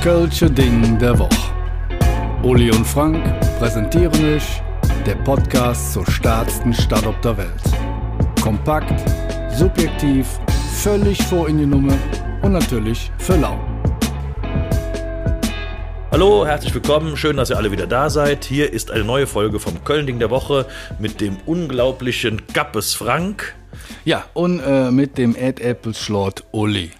Das Kölsche Ding der Woche. Uli und Frank präsentieren euch der Podcast zur stärksten Stadt auf der Welt. Kompakt, subjektiv, völlig vor in die Nummer und natürlich für lau. Hallo, herzlich willkommen. Schön, dass ihr alle wieder da seid. Hier ist eine neue Folge vom Köln-Ding der Woche mit dem unglaublichen Gappes Frank. Ja, und äh, mit dem Ed Apple Schlot Uli.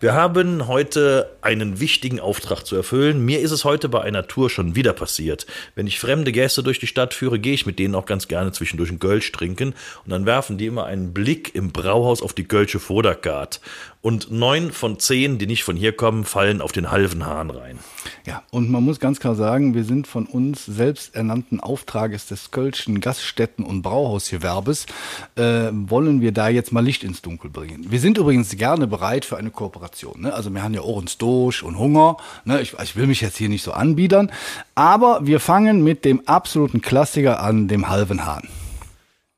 Wir haben heute einen wichtigen Auftrag zu erfüllen. Mir ist es heute bei einer Tour schon wieder passiert. Wenn ich fremde Gäste durch die Stadt führe, gehe ich mit denen auch ganz gerne zwischendurch ein Gölsch trinken und dann werfen die immer einen Blick im Brauhaus auf die Gölsche Vodergard. Und neun von zehn, die nicht von hier kommen, fallen auf den halben Hahn rein. Ja, und man muss ganz klar sagen, wir sind von uns selbst ernannten Auftrages des Kölschen Gaststätten- und Brauhausgewerbes, äh, wollen wir da jetzt mal Licht ins Dunkel bringen. Wir sind übrigens gerne bereit für eine Kooperation. Ne? Also wir haben ja Ohrens Dosch und Hunger. Ne? Ich, ich will mich jetzt hier nicht so anbiedern, aber wir fangen mit dem absoluten Klassiker an, dem halben Hahn.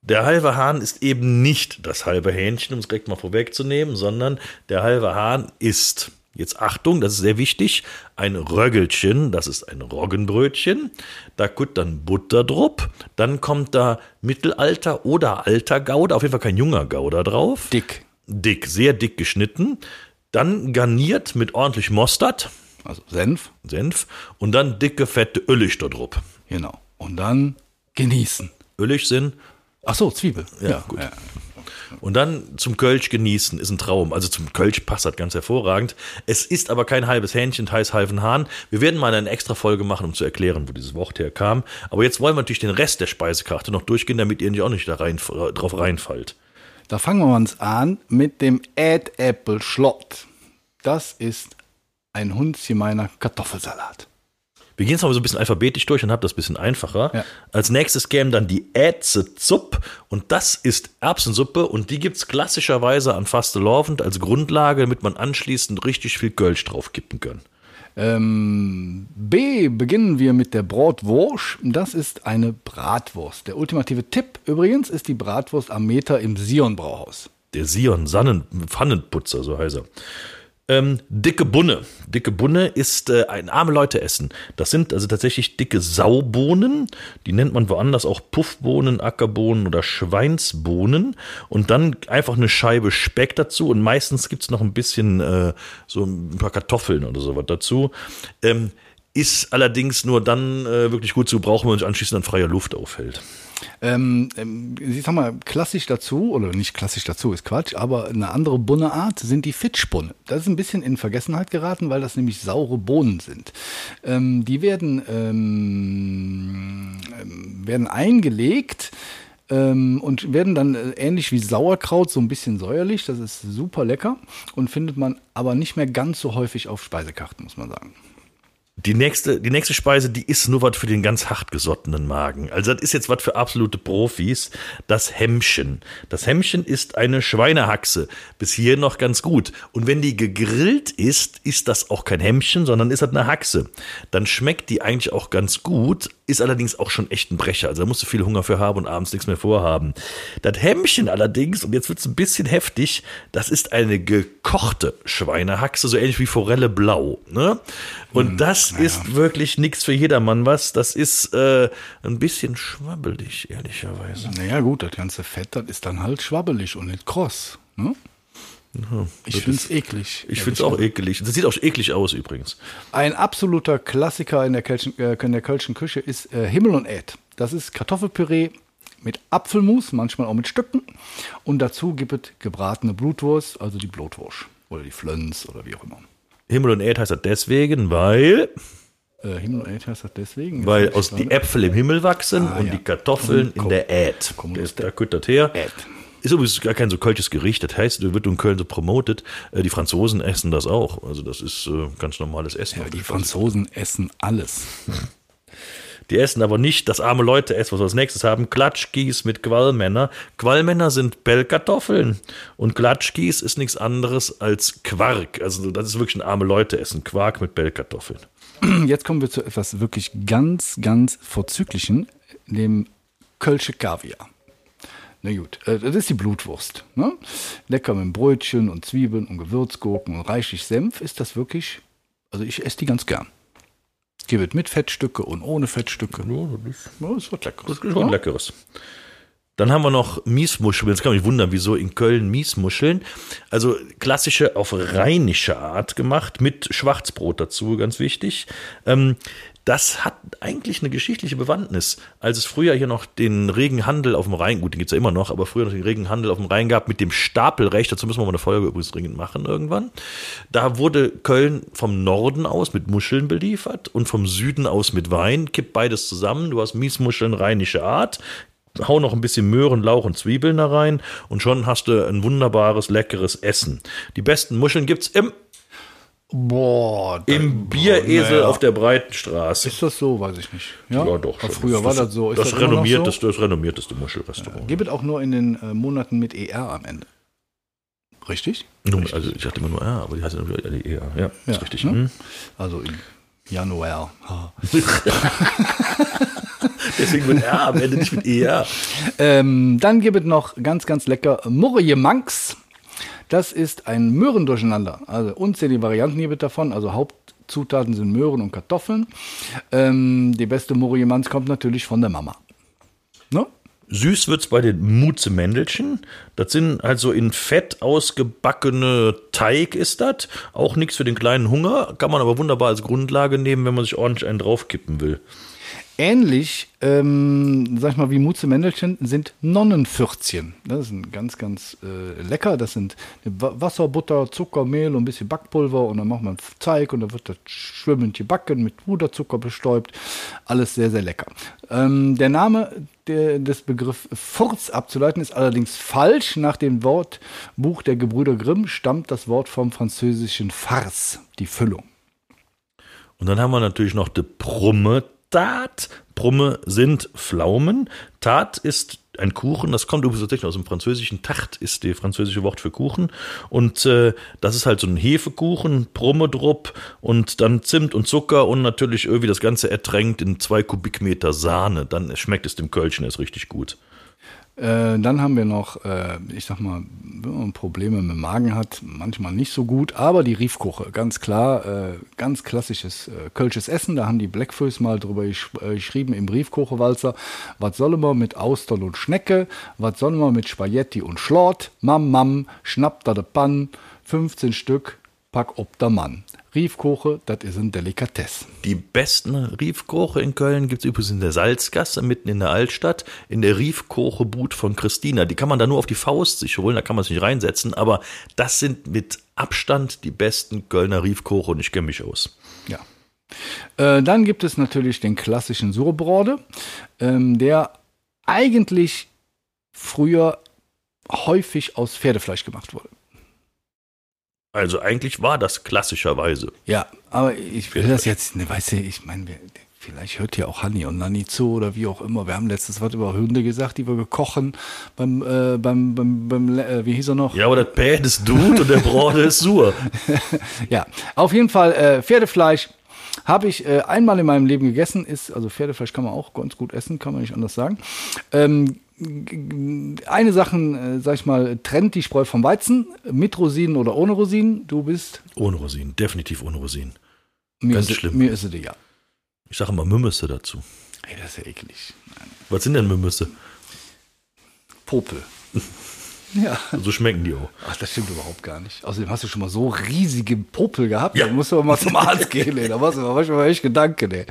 Der halbe Hahn ist eben nicht das halbe Hähnchen, um es direkt mal vorwegzunehmen, sondern der halbe Hahn ist, jetzt Achtung, das ist sehr wichtig, ein Röggelchen, das ist ein Roggenbrötchen, da kommt dann Butter drup, dann kommt da Mittelalter oder alter Gouda, auf jeden Fall kein junger Gouda drauf. Dick. Dick, sehr dick geschnitten, dann garniert mit ordentlich Mostard, Also Senf. Senf und dann dicke, fette Öllig da drup. Genau. Und dann genießen. Öllig sind Ach so, Zwiebel. Ja, gut. Und dann zum Kölsch genießen ist ein Traum. Also zum Kölsch passt das ganz hervorragend. Es ist aber kein halbes Hähnchen, heißt halben Hahn. Wir werden mal eine extra Folge machen, um zu erklären, wo dieses Wort herkam. Aber jetzt wollen wir natürlich den Rest der Speisekarte noch durchgehen, damit ihr nicht auch nicht da rein, drauf reinfallt. Da fangen wir uns an mit dem Ed Apple Schlott. Das ist ein hundsgemeiner Kartoffelsalat. Wir gehen jetzt mal so ein bisschen alphabetisch durch und haben das ein bisschen einfacher. Ja. Als nächstes käme dann die Ätze-Zupp und das ist Erbsensuppe und die gibt's klassischerweise an Fastelovend als Grundlage, damit man anschließend richtig viel Kölsch drauf kippen kann. Ähm, B beginnen wir mit der Bratwurst. Das ist eine Bratwurst. Der ultimative Tipp übrigens ist die Bratwurst am Meter im Sion Brauhaus. Der Sion Sannen Pfannenputzer, so heißt er. Ähm, dicke Bunne. Dicke Bunne ist äh, ein arme Leute essen. Das sind also tatsächlich dicke Saubohnen. Die nennt man woanders auch Puffbohnen, Ackerbohnen oder Schweinsbohnen. Und dann einfach eine Scheibe Speck dazu. Und meistens gibt's noch ein bisschen äh, so ein paar Kartoffeln oder sowas dazu. Ähm, ist allerdings nur dann äh, wirklich gut zu brauchen, wenn man sich anschließend an freier Luft aufhält. Ähm, ähm, ich sag mal, klassisch dazu, oder nicht klassisch dazu, ist Quatsch, aber eine andere Bunneart sind die Fitschbunne. Das ist ein bisschen in Vergessenheit geraten, weil das nämlich saure Bohnen sind. Ähm, die werden, ähm, ähm, werden eingelegt ähm, und werden dann äh, ähnlich wie Sauerkraut so ein bisschen säuerlich. Das ist super lecker und findet man aber nicht mehr ganz so häufig auf Speisekarten, muss man sagen. Die nächste, die nächste Speise, die ist nur was für den ganz hartgesottenen Magen. Also das ist jetzt was für absolute Profis. Das Hemmchen. Das Hemmchen ist eine Schweinehaxe. Bis hier noch ganz gut. Und wenn die gegrillt ist, ist das auch kein Hemmchen, sondern ist das eine Haxe. Dann schmeckt die eigentlich auch ganz gut, ist allerdings auch schon echt ein Brecher. Also da musst du viel Hunger für haben und abends nichts mehr vorhaben. Das Hemmchen allerdings, und jetzt wird es ein bisschen heftig, das ist eine gekochte Schweinehaxe, so ähnlich wie Forelle Blau. Ne? Und das ist wirklich nichts für jedermann was. Das ist äh, ein bisschen schwabbelig, ehrlicherweise. Naja, gut, das ganze Fett, das ist dann halt schwabbelig und nicht kross. Ne? Ich das finde es eklig. Ich finde es auch ekelig. Das sieht auch eklig aus übrigens. Ein absoluter Klassiker in der Kölschen, äh, in der Kölschen Küche ist äh, Himmel und Äd. Das ist Kartoffelpüree mit Apfelmus, manchmal auch mit Stücken. Und dazu gibt es gebratene Blutwurst, also die Blutwurst. Oder die Flöns oder wie auch immer. Himmel und Erd heißt das deswegen, weil, Äh, Himmel und Äd heißt das deswegen. Weil ich aus die Äpfel im Himmel wachsen Ah, und ja. die Kartoffeln Komm, in der der Da kommt das her. Äd. Ist übrigens gar kein so kölsches Gericht. Das heißt, wird in Köln so promotet. Äh, Die Franzosen essen das auch. Also das ist äh, ganz normales Essen. Ja, die Franzosen essen alles. Die essen aber nicht das arme Leute essen, was wir als nächstes haben. Klatschkis mit Qualmänner. Qualmänner sind Bellkartoffeln. Und Klatschkis ist nichts anderes als Quark. Also das ist wirklich ein arme Leute essen. Quark mit Bellkartoffeln. Jetzt kommen wir zu etwas wirklich ganz, ganz Vorzüglichen, dem Kölsche Kaviar. Na gut, äh, das ist die Blutwurst. Ne? Lecker mit Brötchen und Zwiebeln und Gewürzgurken und reichlich Senf ist das wirklich Also ich esse die ganz gern. Gebe es mit Fettstücke und ohne Fettstücke. Ja, das ist, was Leckeres. das ist schon leckeres. Dann haben wir noch Miesmuscheln. Jetzt kann man sich wundern, wieso in Köln Miesmuscheln. Also klassische auf rheinische Art gemacht, mit Schwarzbrot dazu, ganz wichtig. Ähm, das hat eigentlich eine geschichtliche Bewandtnis. Als es früher hier noch den regen Handel auf dem Rhein, gut, den gibt's ja immer noch, aber früher noch den regen Handel auf dem Rhein gab mit dem Stapelrecht, dazu müssen wir mal eine Folge übrigens dringend machen irgendwann. Da wurde Köln vom Norden aus mit Muscheln beliefert und vom Süden aus mit Wein. Kipp beides zusammen. Du hast Miesmuscheln rheinische Art, hau noch ein bisschen Möhren, Lauch und Zwiebeln da rein und schon hast du ein wunderbares, leckeres Essen. Die besten Muscheln gibt's im, Boah. im Bieresel naja. auf der Breitenstraße. Ist das so? Weiß ich nicht. Ja, Ja, doch. Schon. früher war das so. Ist das, noch renommierteste, das renommierteste Muschelrestaurant. So? Gibt es auch nur in den äh, Monaten mit ER am Ende. Richtig? Nun, also ich dachte immer nur, ja, aber die heißt ja die ER. Ja, Ja, ist richtig. ne? Hm. Also im Januar. Deswegen wird R am Ende nicht mit ER. Ähm, dann gibt es noch ganz, ganz lecker Murje Manx. Das ist ein Möhrendurcheinander. Also unzählige Varianten gibt es davon. Also Hauptzutaten sind Möhren und Kartoffeln. Ähm, die beste Murje Manx kommt natürlich von der Mama. Ne? Süß wird's bei den Mutze-Mändelchen. Das sind halt so in Fett ausgebackene Teig ist das. Auch nichts für den kleinen Hunger. Kann man aber wunderbar als Grundlage nehmen, wenn man sich ordentlich einen draufkippen will. Ähnlich, ähm, sag ich mal, wie Mutze Mändelchen sind Nonnenfürzchen. Das ein ganz, ganz äh, lecker. Das sind Wa- Wasser, Butter, Zucker, Mehl und ein bisschen Backpulver und dann macht man Teig und dann wird das schwimmend gebacken, mit Puderzucker bestäubt. Alles sehr, sehr lecker. Ähm, der Name der, des Begriffs Furz abzuleiten ist allerdings falsch. Nach dem Wortbuch der Gebrüder Grimm stammt das Wort vom französischen Farce, die Füllung. Und dann haben wir natürlich noch die Brumme-Tat. Brumme sind Pflaumen. Tat ist ein Kuchen, das kommt übrigens tatsächlich aus dem Französischen. Tart ist das französische Wort für Kuchen. Und äh, das ist halt so ein Hefekuchen, Brummedrupp und dann Zimt und Zucker und natürlich irgendwie das Ganze ertränkt in zwei Kubikmeter Sahne. Dann schmeckt es dem Kölschen erst richtig gut. Äh, dann haben wir noch, äh, ich sag mal, wenn man Probleme mit dem Magen hat, manchmal nicht so gut, aber die Riefkuche, ganz klar, äh, ganz klassisches äh, kölsches Essen. Da haben die Blackfoes mal drüber gesch äh, geschrieben im Briefkuchewalzer. Was sollen wir mit Austern und Schnecke? Was sollen wir mit Spaghetti und Schlort? Mam, mam, schnapp da de Pann, 15 Stück, pack ob der Mann. Riefkuche, das ist ein Delikatesse. Die besten Riefkoche in Köln gibt's übrigens in der Salzgasse, mitten in der Altstadt, in der Riefkoche-Boot von Christina. Die kann man da nur auf die Faust sich holen, da kann man sich nicht reinsetzen, aber das sind mit Abstand die besten Kölner Riefkoche und ich kenne mich aus. Ja. Äh, dann gibt es natürlich den klassischen Surbrode, ähm, der eigentlich früher häufig aus Pferdefleisch gemacht wurde. Also eigentlich war das klassischerweise. Ja, aber ich will das jetzt, ne, weißt du, ich meine, vielleicht hört ja auch Hanni und Nanni zu oder wie auch immer. Wir haben letztes was über Hunde gesagt, die wir gekochen beim, äh, beim, beim, beim äh, wie hieß er noch? Ja, aber das Pad ist Dude und der Brode ist Sur. Ja, auf jeden Fall äh, Pferdefleisch habe ich äh, einmal in meinem Leben gegessen. Ist also Pferdefleisch kann man auch ganz gut essen, kann man nicht anders sagen. Ähm, eine Sache, äh, sag ich mal, trennt die Spreu vom Weizen mit Rosinen oder ohne Rosinen. Du bist Ohne Rosinen, definitiv ohne Rosinen. mir Ganz ist, schlimm. Mir ist es ja. Ich sage immer Mümüsse dazu. Ey, das ist ja eklig. Was sind denn Mümüsse? Popel. ja. So schmecken die auch. Ach, das stimmt überhaupt gar nicht. Außerdem hast du schon mal so riesige Popel gehabt. Ja. Da musst du aber mal zum Arzt gehen, ey. Da warst du manchmal echt Gedanken, ey.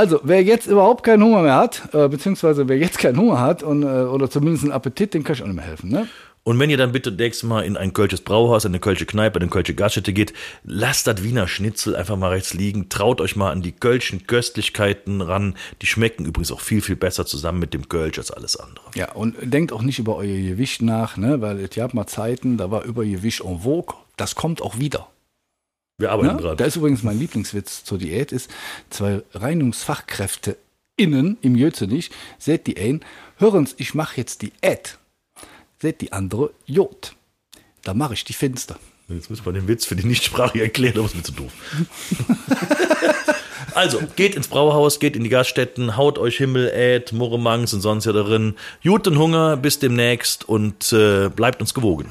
Also, wer jetzt überhaupt keinen Hunger mehr hat, äh, beziehungsweise wer jetzt keinen Hunger hat und, äh, oder zumindest einen Appetit, dem kann ich auch nicht mehr helfen, ne? Und wenn ihr dann bitte nächstes Mal in ein Kölsches Brauhaus, in eine Kölsche Kneipe, in eine Kölsche Gaststätte geht, lasst das Wiener Schnitzel einfach mal rechts liegen. Traut euch mal an die Kölschen Köstlichkeiten ran. Die schmecken übrigens auch viel, viel besser zusammen mit dem Kölsch als alles andere. Ja, und denkt auch nicht über euer Gewicht nach, ne? Weil es gab mal Zeiten, da war Übergewicht en vogue. Das kommt auch wieder. Wir arbeiten dran. Da ist übrigens mein Lieblingswitz zur Diät, ist zwei Reinigungsfachkräfte innen im Jözenich, seht die ein, hören's, ich mache jetzt Diät. Seht die andere, Jod. Da mache ich die finster. Jetzt müssen wir den Witz für die Nichtsprache erklären, aber ist mir zu doof. also, geht ins Brauhaus, geht in die Gaststätten, haut euch Himmel, Äd, Murremangs und sonst ja darin. Guten Hunger, bis demnächst und äh, bleibt uns gewogen.